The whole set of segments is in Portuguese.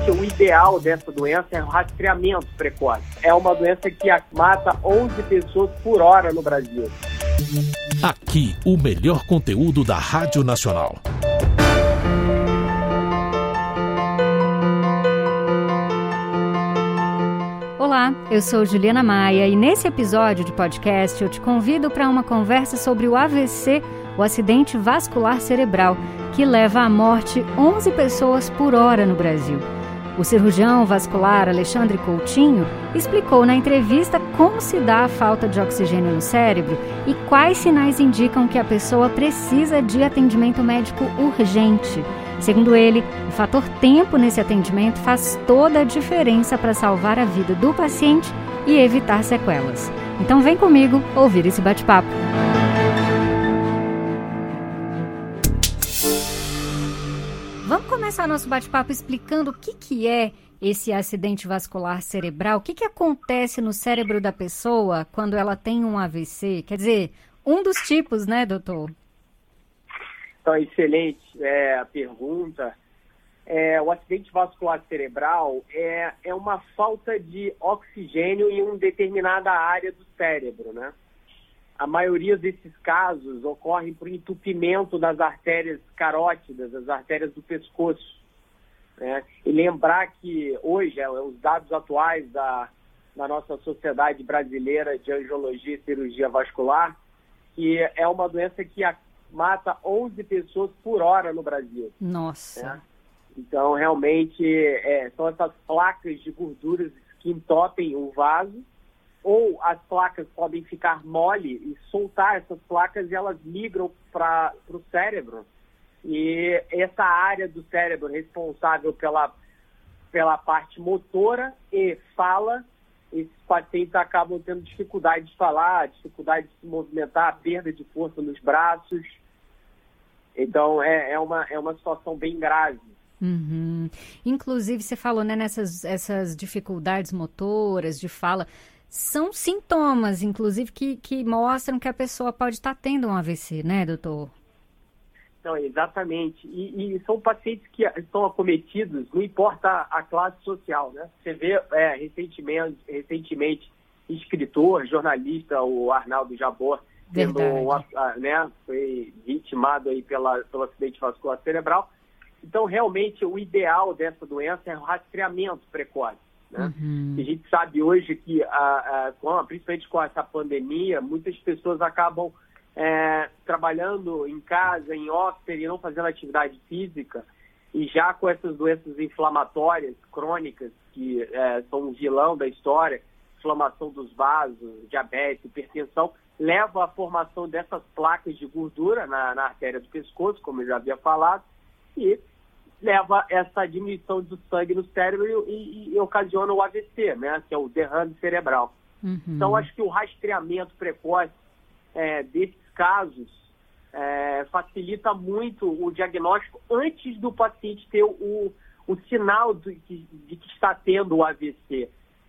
realmente o ideal dessa doença é o rastreamento precoce. É uma doença que mata 11 pessoas por hora no Brasil. Aqui, o melhor conteúdo da Rádio Nacional. Olá, eu sou Juliana Maia e nesse episódio de podcast eu te convido para uma conversa sobre o AVC, o acidente vascular cerebral, que leva à morte 11 pessoas por hora no Brasil. O cirurgião vascular Alexandre Coutinho explicou na entrevista como se dá a falta de oxigênio no cérebro e quais sinais indicam que a pessoa precisa de atendimento médico urgente. Segundo ele, o fator tempo nesse atendimento faz toda a diferença para salvar a vida do paciente e evitar sequelas. Então vem comigo ouvir esse bate-papo. Começar nosso bate-papo explicando o que, que é esse acidente vascular cerebral. O que, que acontece no cérebro da pessoa quando ela tem um AVC? Quer dizer, um dos tipos, né, doutor? Então, excelente é, a pergunta. É, o acidente vascular cerebral é, é uma falta de oxigênio em uma determinada área do cérebro, né? A maioria desses casos ocorrem por entupimento das artérias carótidas, das artérias do pescoço. Né? E lembrar que hoje, é, os dados atuais da, da nossa Sociedade Brasileira de Angiologia e Cirurgia Vascular, que é uma doença que mata 11 pessoas por hora no Brasil. Nossa. Né? Então, realmente, é, são essas placas de gorduras que entopem o vaso, ou as placas podem ficar mole e soltar essas placas e elas migram para o cérebro. E essa área do cérebro responsável pela, pela parte motora e fala, esses pacientes acabam tendo dificuldade de falar, dificuldade de se movimentar, perda de força nos braços. Então, é, é, uma, é uma situação bem grave. Uhum. Inclusive, você falou né, nessas essas dificuldades motoras, de fala, são sintomas, inclusive, que, que mostram que a pessoa pode estar tendo um AVC, né, doutor? Não, exatamente. E, e, são pacientes que estão acometidos, não importa a, classe social, né? Você vê é, recentemente, recentemente, escritor, jornalista, o Arnaldo Jabor, tendo uma, né, foi vitimado aí pela, pelo acidente vascular cerebral. Então, realmente, o ideal dessa doença é o rastreamento precoce. Né? Uhum. A gente sabe hoje que, a, a, principalmente com essa pandemia, muitas pessoas acabam é, trabalhando em casa, em hóspede, e não fazendo atividade física, e já com essas doenças inflamatórias crônicas, que é, são um vilão da história, inflamação dos vasos, diabetes, hipertensão, leva à formação dessas placas de gordura na, na artéria do pescoço, como eu já havia falado, e leva essa diminuição do sangue no cérebro e, e, e ocasiona o AVC, né, que é o derrame cerebral. Uhum. Então, acho que o rastreamento precoce é, desses casos é, facilita muito o diagnóstico antes do paciente ter o, o sinal de, de que está tendo o AVC.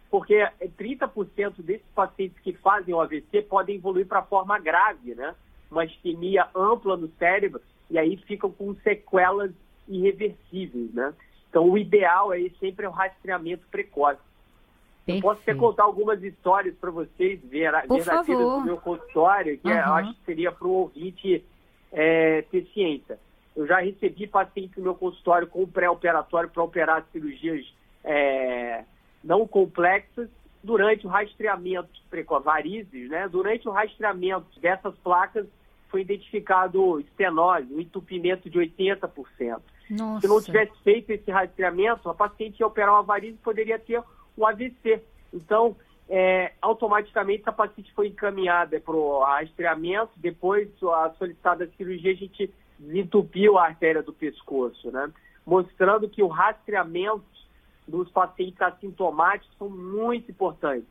Porque 30% desses pacientes que fazem o AVC podem evoluir para forma grave, né? Uma isquemia ampla no cérebro, e aí ficam com sequelas irreversíveis, né? Então, o ideal é sempre o rastreamento precoce. Perfeito. Eu posso até contar algumas histórias para vocês ver, verdadeiras do meu consultório, que uhum. é, eu acho que seria para o ouvinte é, ter ciência. Eu já recebi pacientes no meu consultório com pré-operatório para operar cirurgias é, não complexas durante o rastreamento precoce, varizes, né? Durante o rastreamento dessas placas foi identificado estenose, um entupimento de 80%. Nossa. Se não tivesse feito esse rastreamento, a paciente ia operar uma varize e poderia ter o AVC. Então, é, automaticamente a paciente foi encaminhada para o rastreamento, depois a solicitada cirurgia a gente desentupiu a artéria do pescoço, né? Mostrando que o rastreamento dos pacientes assintomáticos são muito importantes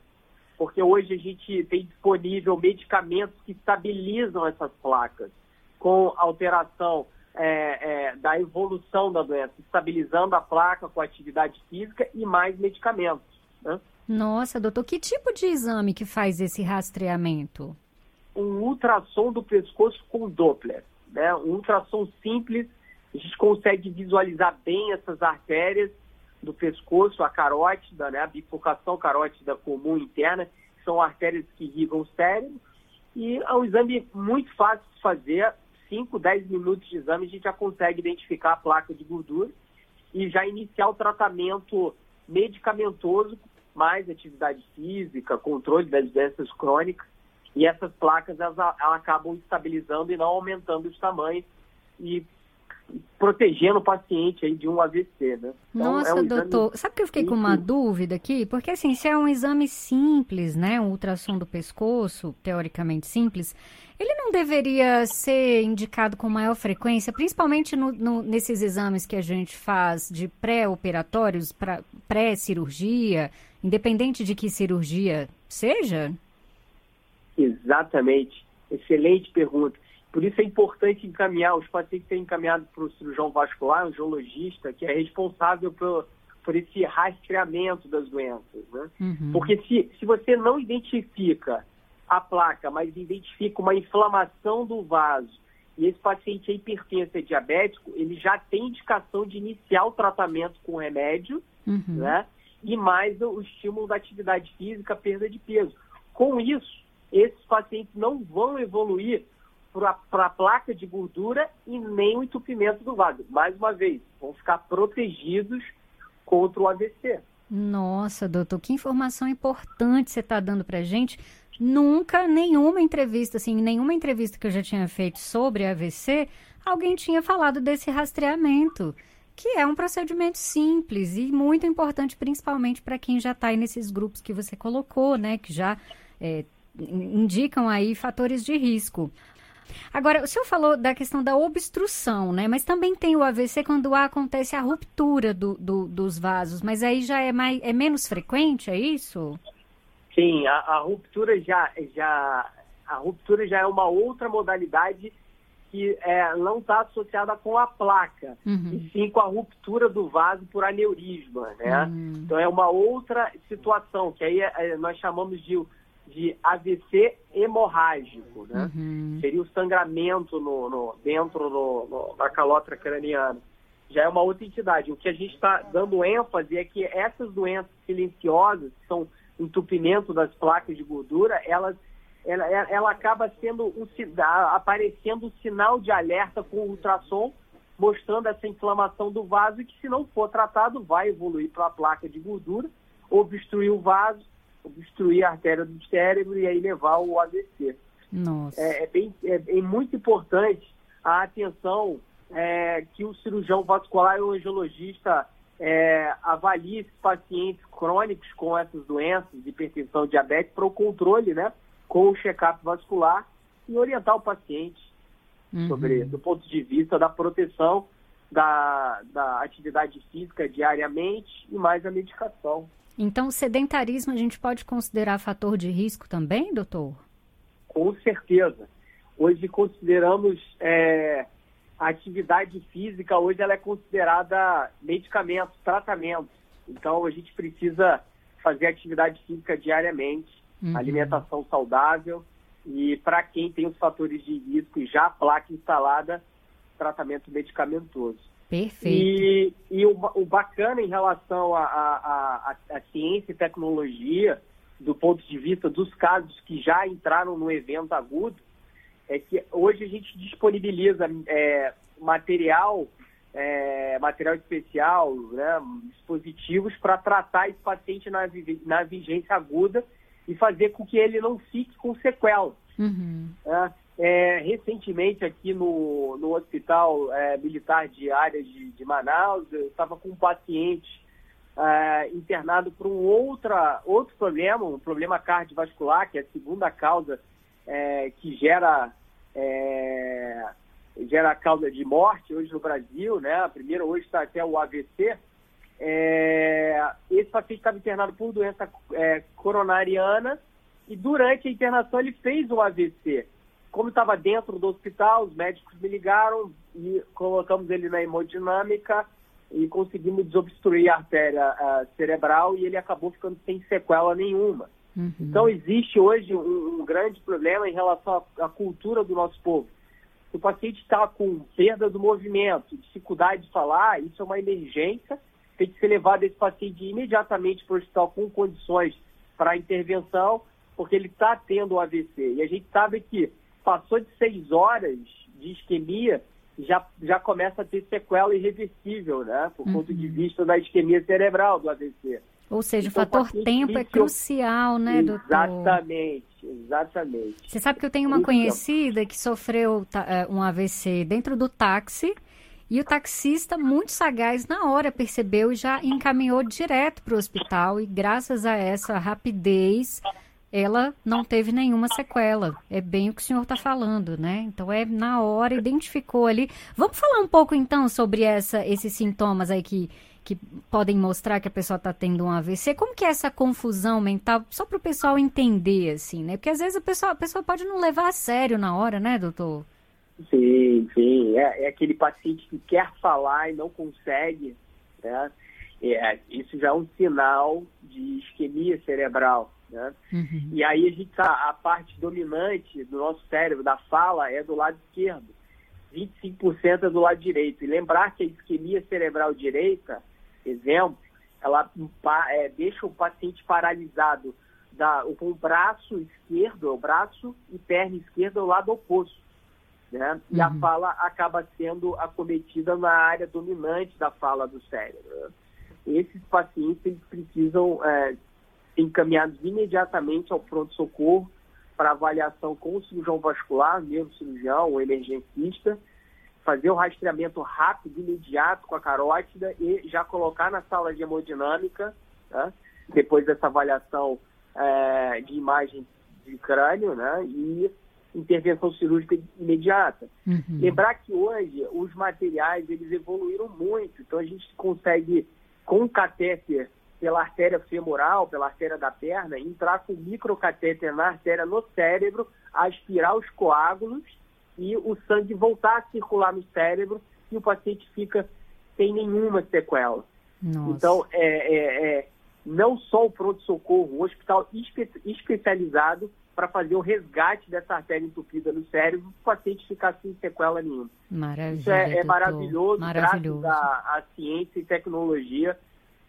porque hoje a gente tem disponível medicamentos que estabilizam essas placas com alteração é, é, da evolução da doença, estabilizando a placa com atividade física e mais medicamentos. Né? Nossa, doutor, que tipo de exame que faz esse rastreamento? Um ultrassom do pescoço com Doppler. Né? Um ultrassom simples, a gente consegue visualizar bem essas artérias do pescoço, a carótida, né, a bifurcação carótida comum interna, que são artérias que irrigam o cérebro. E é um exame muito fácil de fazer, 5, 10 minutos de exame, a gente já consegue identificar a placa de gordura e já iniciar o tratamento medicamentoso, mais atividade física, controle das doenças crônicas, e essas placas elas, elas acabam estabilizando e não aumentando os tamanhos e protegendo o paciente aí de um AVC, né? Então, Nossa, é um doutor, sabe que eu fiquei com uma dúvida aqui? Porque assim, se é um exame simples, né, um ultrassom do pescoço, teoricamente simples, ele não deveria ser indicado com maior frequência, principalmente no, no, nesses exames que a gente faz de pré-operatórios, pré-cirurgia, independente de que cirurgia seja? Exatamente. Excelente pergunta. Por isso é importante encaminhar, os pacientes serem encaminhados para o cirurgião vascular, um geologista, que é responsável por, por esse rastreamento das doenças. Né? Uhum. Porque se, se você não identifica a placa, mas identifica uma inflamação do vaso, e esse paciente é hipertenso e diabético, ele já tem indicação de iniciar o tratamento com remédio, uhum. né? E mais o estímulo da atividade física, perda de peso. Com isso, esses pacientes não vão evoluir para a placa de gordura e nem o entupimento do vaso. Mais uma vez, vão ficar protegidos contra o AVC. Nossa, doutor, que informação importante você está dando para gente. Nunca, nenhuma entrevista, assim, nenhuma entrevista que eu já tinha feito sobre AVC, alguém tinha falado desse rastreamento, que é um procedimento simples e muito importante, principalmente para quem já está aí nesses grupos que você colocou, né, que já é, indicam aí fatores de risco. Agora, o senhor falou da questão da obstrução, né? Mas também tem o AVC quando acontece a ruptura do, do, dos vasos, mas aí já é, mais, é menos frequente, é isso? Sim, a, a, ruptura já, já a ruptura já é uma outra modalidade que é, não está associada com a placa, uhum. e sim com a ruptura do vaso por aneurisma, né? Uhum. Então é uma outra situação, que aí é, nós chamamos de de AVC hemorrágico, né? Uhum. Seria o sangramento no, no dentro no, no, da calota craniana. Já é uma outra entidade. O que a gente está dando ênfase é que essas doenças silenciosas, que são entupimento das placas de gordura, elas, ela, ela acaba sendo um, aparecendo um sinal de alerta com o ultrassom, mostrando essa inflamação do vaso, que se não for tratado, vai evoluir para a placa de gordura, obstruir o vaso, obstruir a artéria do cérebro e aí levar ao AVC. Nossa. É, é bem, é, é, muito importante a atenção é, que o cirurgião vascular e o angiologista é, avalie esses pacientes crônicos com essas doenças, hipertensão, diabetes, para o controle, né, com o check-up vascular e orientar o paciente uhum. sobre, do ponto de vista da proteção da, da atividade física diariamente e mais a medicação. Então, o sedentarismo a gente pode considerar fator de risco também, doutor? Com certeza. Hoje consideramos é, a atividade física, hoje ela é considerada medicamento, tratamento. Então, a gente precisa fazer atividade física diariamente, uhum. alimentação saudável e para quem tem os fatores de risco e já a placa instalada, tratamento medicamentoso. Perfeito. E, e o, o, bacana em relação à ciência e tecnologia, do ponto de vista dos casos que já entraram no evento agudo, é que hoje a gente disponibiliza é, material, é, material especial, né, dispositivos para tratar esse paciente na, na vigência aguda e fazer com que ele não fique com sequelas. Uhum. É, é, recentemente aqui no, no Hospital é, Militar de Áreas de, de Manaus, eu estava com um paciente é, internado por um outra, outro problema, um problema cardiovascular, que é a segunda causa é, que gera, é, gera causa de morte hoje no Brasil, né? A primeira hoje está até o AVC. É, esse paciente estava internado por doença coronariana e durante a internação ele fez o AVC. Como estava dentro do hospital, os médicos me ligaram e colocamos ele na hemodinâmica e conseguimos desobstruir a artéria uh, cerebral e ele acabou ficando sem sequela nenhuma. Uhum. Então existe hoje um, um, grande problema em relação à, à cultura do nosso povo. Se o paciente está com perda do movimento, dificuldade de falar, isso é uma emergência, tem que ser levado esse paciente imediatamente para o hospital com condições para intervenção, porque ele está tendo o AVC. E a gente sabe que passou de seis horas de isquemia, já, já começa a ter sequela irreversível, né? Por uhum. ponto de vista da isquemia cerebral do AVC. Ou seja, então, o fator tempo é crucial, né, doutor? Exatamente, exatamente. Você sabe que eu tenho uma conhecida que sofreu é, um AVC dentro do táxi e o taxista, muito sagaz, na hora percebeu e já encaminhou direto para o hospital e graças a essa rapidez ela não teve nenhuma sequela. É bem o que o senhor está falando, né? Então é na hora, identificou ali. Vamos falar um pouco então sobre essa, esses sintomas aí que, que podem mostrar que a pessoa está tendo um AVC. Como que é essa confusão mental? Só para o pessoal entender, assim, né? Porque às vezes a pessoa, a pessoa pode não levar a sério na hora, né, doutor? Sim, sim. É, é aquele paciente que quer falar e não consegue, né? É, isso já é um sinal de isquemia cerebral. Né? Uhum. E aí a gente tá, a parte dominante do nosso cérebro, da fala, é do lado esquerdo. 25% é do lado direito. E lembrar que a isquemia cerebral direita, exemplo, ela é, deixa o paciente paralisado da, com o braço esquerdo, o braço e perna esquerda ao lado oposto. Né? E uhum. a fala acaba sendo acometida na área dominante da fala do cérebro. Esses pacientes eles precisam é, encaminhados imediatamente ao pronto-socorro para avaliação com o cirurgião vascular, mesmo cirurgião ou emergencista, fazer o rastreamento rápido, imediato com a carótida e já colocar na sala de hemodinâmica, né, depois dessa avaliação é, de imagem de crânio, né, e intervenção cirúrgica imediata. Uhum. Lembrar que hoje os materiais eles evoluíram muito, então a gente consegue com catéter pela artéria femoral, pela artéria da perna, entrar com microcatéter na artéria no cérebro, aspirar os coágulos e o sangue voltar a circular no cérebro e o paciente fica sem nenhuma sequela. Nossa. Então, é, é, é, não só o pronto-socorro, o hospital espe especializado para fazer o resgate dessa artéria entupida no cérebro, o paciente ficar sem sequela nenhuma. Maravilha, Isso é, é maravilhoso, maravilhoso, graças à, ciência e tecnologia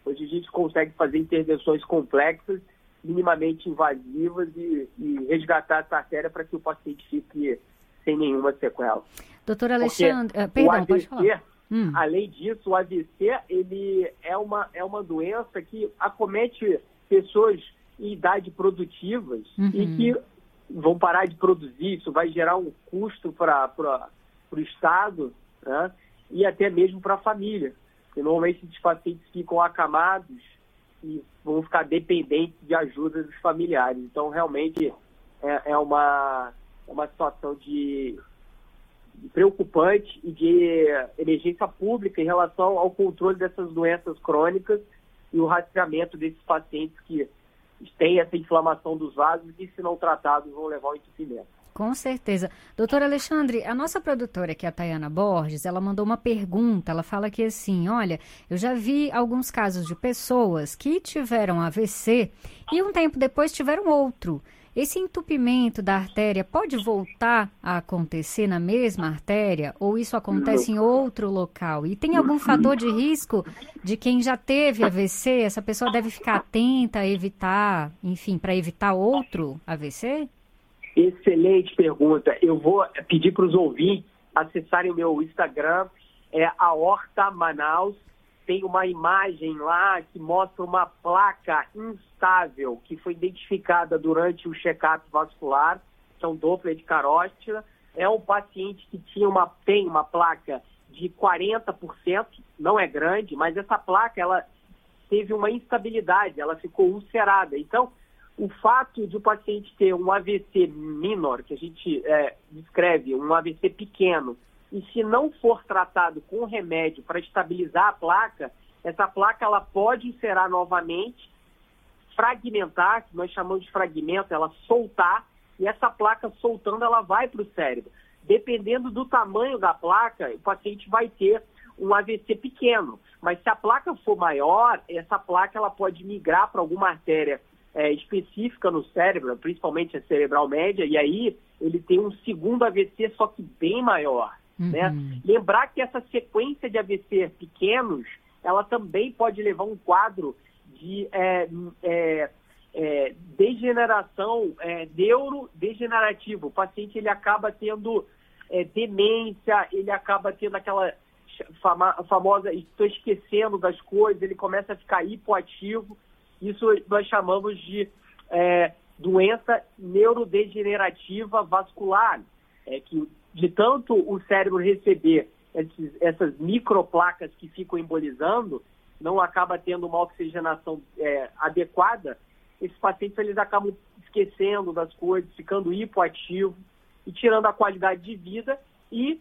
Hoje a gente consegue fazer intervenções complexas, minimamente invasivas e, e resgatar essa artéria para que o paciente fique sem nenhuma sequela. Doutor Alexandre, uh, perdão, AVC, pode falar. Hum. Além disso, o AVC ele é uma, é uma doença que acomete pessoas em idade produtivas uhum. e que vão parar de produzir. Isso vai gerar um custo para o Estado né? e até mesmo para a família. Porque normalmente esses pacientes ficam acamados e vão ficar dependentes de ajuda dos familiares. Então, realmente, é, é uma, é uma situação de, de preocupante e de emergência pública em relação ao controle dessas doenças crônicas e o rastreamento desses pacientes que têm essa inflamação dos vasos e, se não tratados, vão levar ao entupimento. Com certeza. Doutor Alexandre, a nossa produtora aqui, a Tayana Borges, ela mandou uma pergunta. Ela fala que assim, olha, eu já vi alguns casos de pessoas que tiveram AVC e um tempo depois tiveram outro. Esse entupimento da artéria pode voltar a acontecer na mesma artéria ou isso acontece em outro local? E tem algum fator de risco de quem já teve AVC? Essa pessoa deve ficar atenta a evitar, enfim, para evitar outro AVC? Excelente pergunta. Eu vou pedir para os ouvintes acessarem o meu Instagram, é a Horta Manaus. Tem uma imagem lá que mostra uma placa instável que foi identificada durante o check-up vascular, um Doppler de carótida. É um paciente que tinha uma, tem uma placa de 40%, não é grande, mas essa placa ela teve uma instabilidade, ela ficou ulcerada. Então, o fato de o paciente ter um AVC menor, que a gente é, descreve, um AVC pequeno, e se não for tratado com remédio para estabilizar a placa, essa placa ela pode ulcerar novamente, fragmentar, que nós chamamos de fragmento, ela soltar, e essa placa soltando ela vai para o cérebro. Dependendo do tamanho da placa, o paciente vai ter um AVC pequeno. Mas se a placa for maior, essa placa ela pode migrar para alguma artéria é, específica no cérebro, principalmente a cerebral média, e aí ele tem um segundo AVC, só que bem maior. Né? Uhum. Né? Lembrar que essa sequência de AVC pequenos, ela também pode levar um quadro de é, é, é, degeneração é, neurodegenerativa. O paciente ele acaba tendo é, demência, ele acaba tendo aquela fama, famosa, estou esquecendo das coisas, ele começa a ficar hipoativo. Isso nós chamamos de é, doença neurodegenerativa vascular, é que de tanto o cérebro receber esses, essas microplacas que ficam embolizando, não acaba tendo uma oxigenação é, adequada, esses pacientes eles acabam esquecendo das coisas, ficando hipoativos e tirando a qualidade de vida e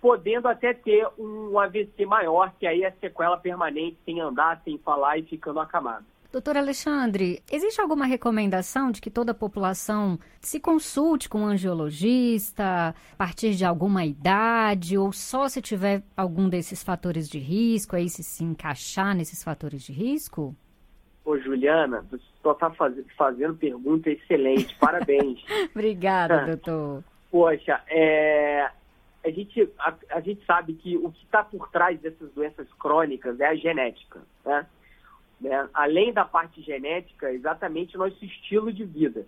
podendo até ter um AVC maior, que aí é sequela permanente, sem andar, sem falar e ficando acamado. Doutor Alexandre, existe alguma recomendação de que toda a população se consulte com um angiologista a partir de alguma idade ou só se tiver algum desses fatores de risco, aí se se encaixar nesses fatores de risco? Ô, Juliana, você só está faz, fazendo pergunta excelente, parabéns. Obrigada, doutor. Poxa, é, a, gente, a, a gente sabe que o que está por trás dessas doenças crônicas é a genética, né? Né? além da parte genética, exatamente nosso estilo de vida.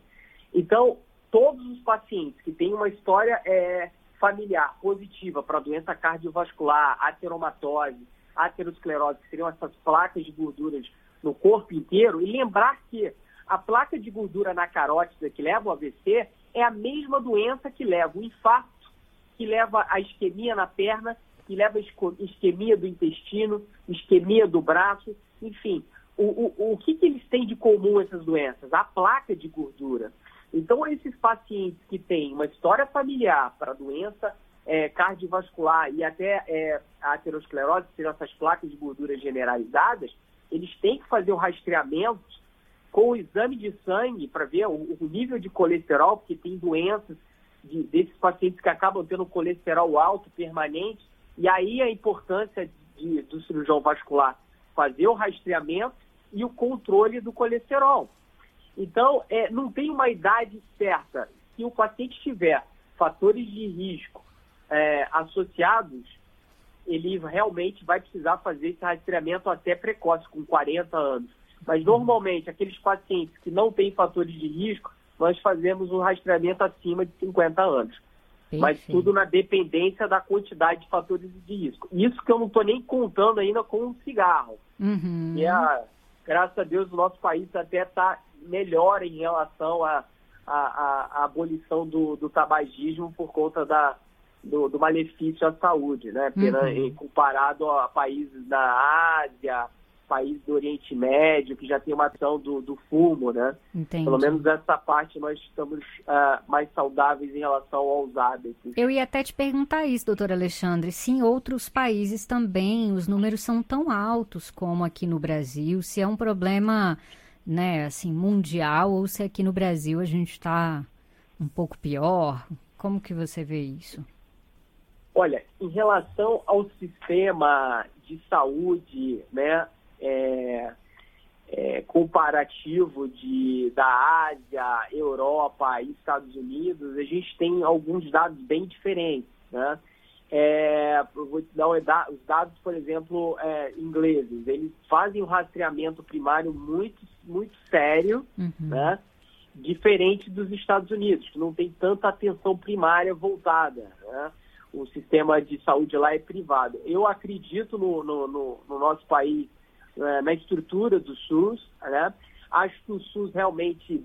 Então, todos os pacientes que têm uma história é, familiar positiva para doença cardiovascular, ateromatose, aterosclerose, que seriam essas placas de gorduras no corpo inteiro, e lembrar que a placa de gordura na carótida que leva ao AVC é a mesma doença que leva o infarto, que leva a isquemia na perna, que leva a isquemia do intestino, isquemia do braço, enfim, o, o, o que, que eles têm de comum essas doenças? A placa de gordura. Então, esses pacientes que têm uma história familiar para doença é, cardiovascular e até é, a aterosclerose, que seriam essas placas de gordura generalizadas, eles têm que fazer o rastreamento com o exame de sangue para ver o, o, nível de colesterol, porque tem doenças de, desses pacientes que acabam tendo colesterol alto permanente, e aí a importância de, do cirurgião vascular fazer o rastreamento e o controle do colesterol. Então, é, não tem uma idade certa. Se o paciente tiver fatores de risco é, associados, ele realmente vai precisar fazer esse rastreamento até precoce, com 40 anos. Mas, normalmente, aqueles pacientes que não têm fatores de risco, nós fazemos um rastreamento acima de 50 anos. Perfeito. Mas tudo na dependência da quantidade de fatores de risco. Isso que eu não estou nem contando ainda com o cigarro. Uhum. E a, graças a Deus, o nosso país até está melhor em relação à a, a, a, abolição do, do tabagismo por conta da, do, do malefício à saúde, né? Uhum. Comparado a países da Ásia, países do Oriente Médio, que já tem uma ação do, do fumo, né? Entendi. Pelo menos essa parte nós estamos uh, mais saudáveis em relação aos hábitos. Eu ia até te perguntar isso, doutor Alexandre, se em outros países também os números são tão altos como aqui no Brasil, se é um problema, né, assim, mundial ou se aqui no Brasil a gente está um pouco pior. Como que você vê isso? Olha, em relação ao sistema de saúde, né, é, é, comparativo de, da Ásia, Europa e Estados Unidos, a gente tem alguns dados bem diferentes. Né? É, vou te dar os dados, por exemplo, é, ingleses. Eles fazem um rastreamento primário muito, muito sério, uhum. né? diferente dos Estados Unidos, que não tem tanta atenção primária voltada. Né? O sistema de saúde lá é privado. Eu acredito no, no, no, no nosso país na estrutura do SUS. Né? Acho que o SUS realmente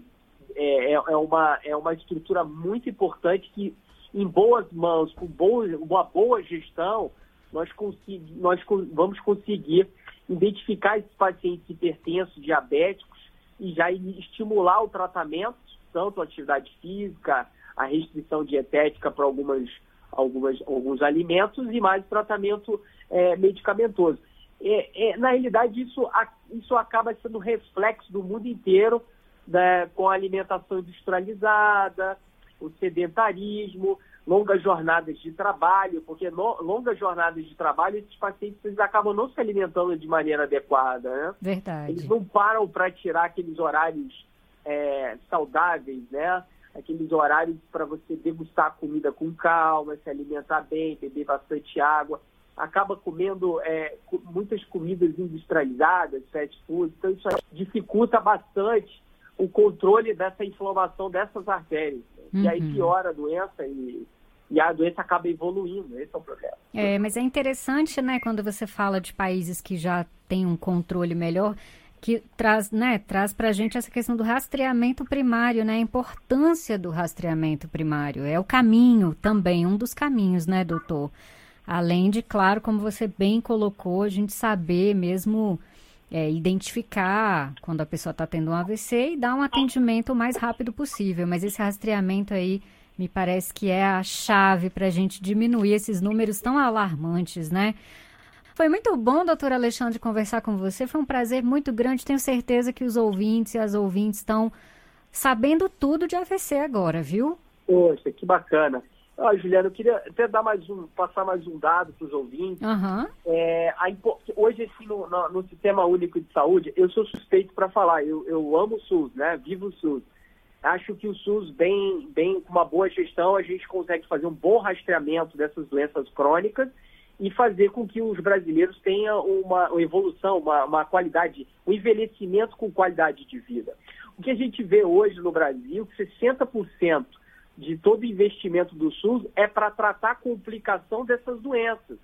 é, é, é, uma, é uma estrutura muito importante que, em boas mãos, com boa, uma boa gestão, nós, consegui, nós vamos conseguir identificar esses pacientes hipertensos, diabéticos, e já estimular o tratamento, tanto a atividade física, a restrição dietética para algumas, algumas, alguns alimentos e mais tratamento é, medicamentoso é, é, na realidade, isso, isso acaba sendo reflexo do mundo inteiro, né, com a alimentação industrializada, o sedentarismo, longas jornadas de trabalho, porque no, longas jornadas de trabalho, esses pacientes acabam não se alimentando de maneira adequada. Né? Verdade. Eles não param para tirar aqueles horários é, saudáveis, né? aqueles horários para você degustar a comida com calma, se alimentar bem, beber bastante água acaba comendo é, muitas comidas industrializadas, fast food, então isso dificulta bastante o controle dessa inflamação dessas artérias. Uhum. E aí uhum. piora a doença e, e a doença acaba evoluindo, esse é o problema. É, mas é interessante, né, quando você fala de países que já têm um controle melhor, que traz, né, traz para a gente essa questão do rastreamento primário, né, a importância do rastreamento primário. É o caminho também, um dos caminhos, né, doutor? Além de, claro, como você bem colocou, a gente saber mesmo é, identificar quando a pessoa está tendo um AVC e dar um atendimento o mais rápido possível. Mas esse rastreamento aí me parece que é a chave para a gente diminuir esses números tão alarmantes, né? Foi muito bom, doutor Alexandre, conversar com você. Foi um prazer muito grande. Tenho certeza que os ouvintes e as ouvintes estão sabendo tudo de AVC agora, viu? Poxa, que bacana. Ah, Juliana, eu queria até dar mais um, passar mais um dado para os ouvintes. Uhum. É, a, hoje, assim, no, no, no, Sistema Único de Saúde, eu sou suspeito para falar. Eu, eu amo o SUS, né? Vivo o SUS. Acho que o SUS, bem, bem com uma boa gestão, a gente consegue fazer um bom rastreamento dessas doenças crônicas e fazer com que os brasileiros tenham uma, uma evolução, uma, uma, qualidade, um envelhecimento com qualidade de vida. O que a gente vê hoje no Brasil, que 60% de todo investimento do SUS é para tratar a complicação dessas doenças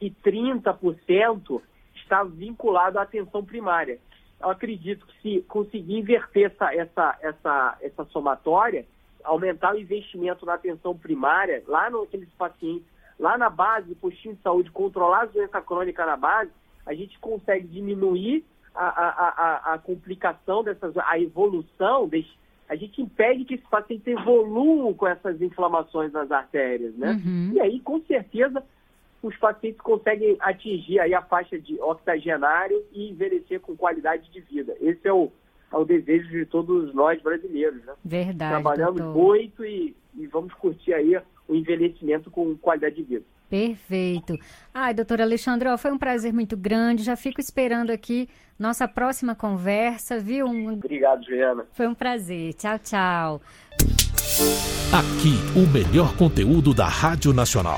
e 30% está vinculado à atenção primária. Eu acredito que se conseguir inverter essa, essa, essa, essa somatória, aumentar o investimento na atenção primária, lá naqueles pacientes lá na base, postinho de saúde, controlar a doença crônica na base, a gente consegue diminuir a, a, a, a complicação dessas, a evolução, a gente impede que esse paciente evolua com essas inflamações nas artérias, né? Uhum. E aí, com certeza, os pacientes conseguem atingir aí a faixa de octogenário e envelhecer com qualidade de vida. Esse é o, é o desejo de todos nós brasileiros, né? Verdade. Trabalhamos doutor. muito e, e vamos curtir aí o envelhecimento com qualidade de vida. Perfeito. Ai, doutora Alexandre, ó, foi um prazer muito grande. Já fico esperando aqui nossa próxima conversa, viu? Um... Obrigado, Juliana. Foi um prazer. Tchau, tchau. Aqui, o melhor conteúdo da Rádio Nacional.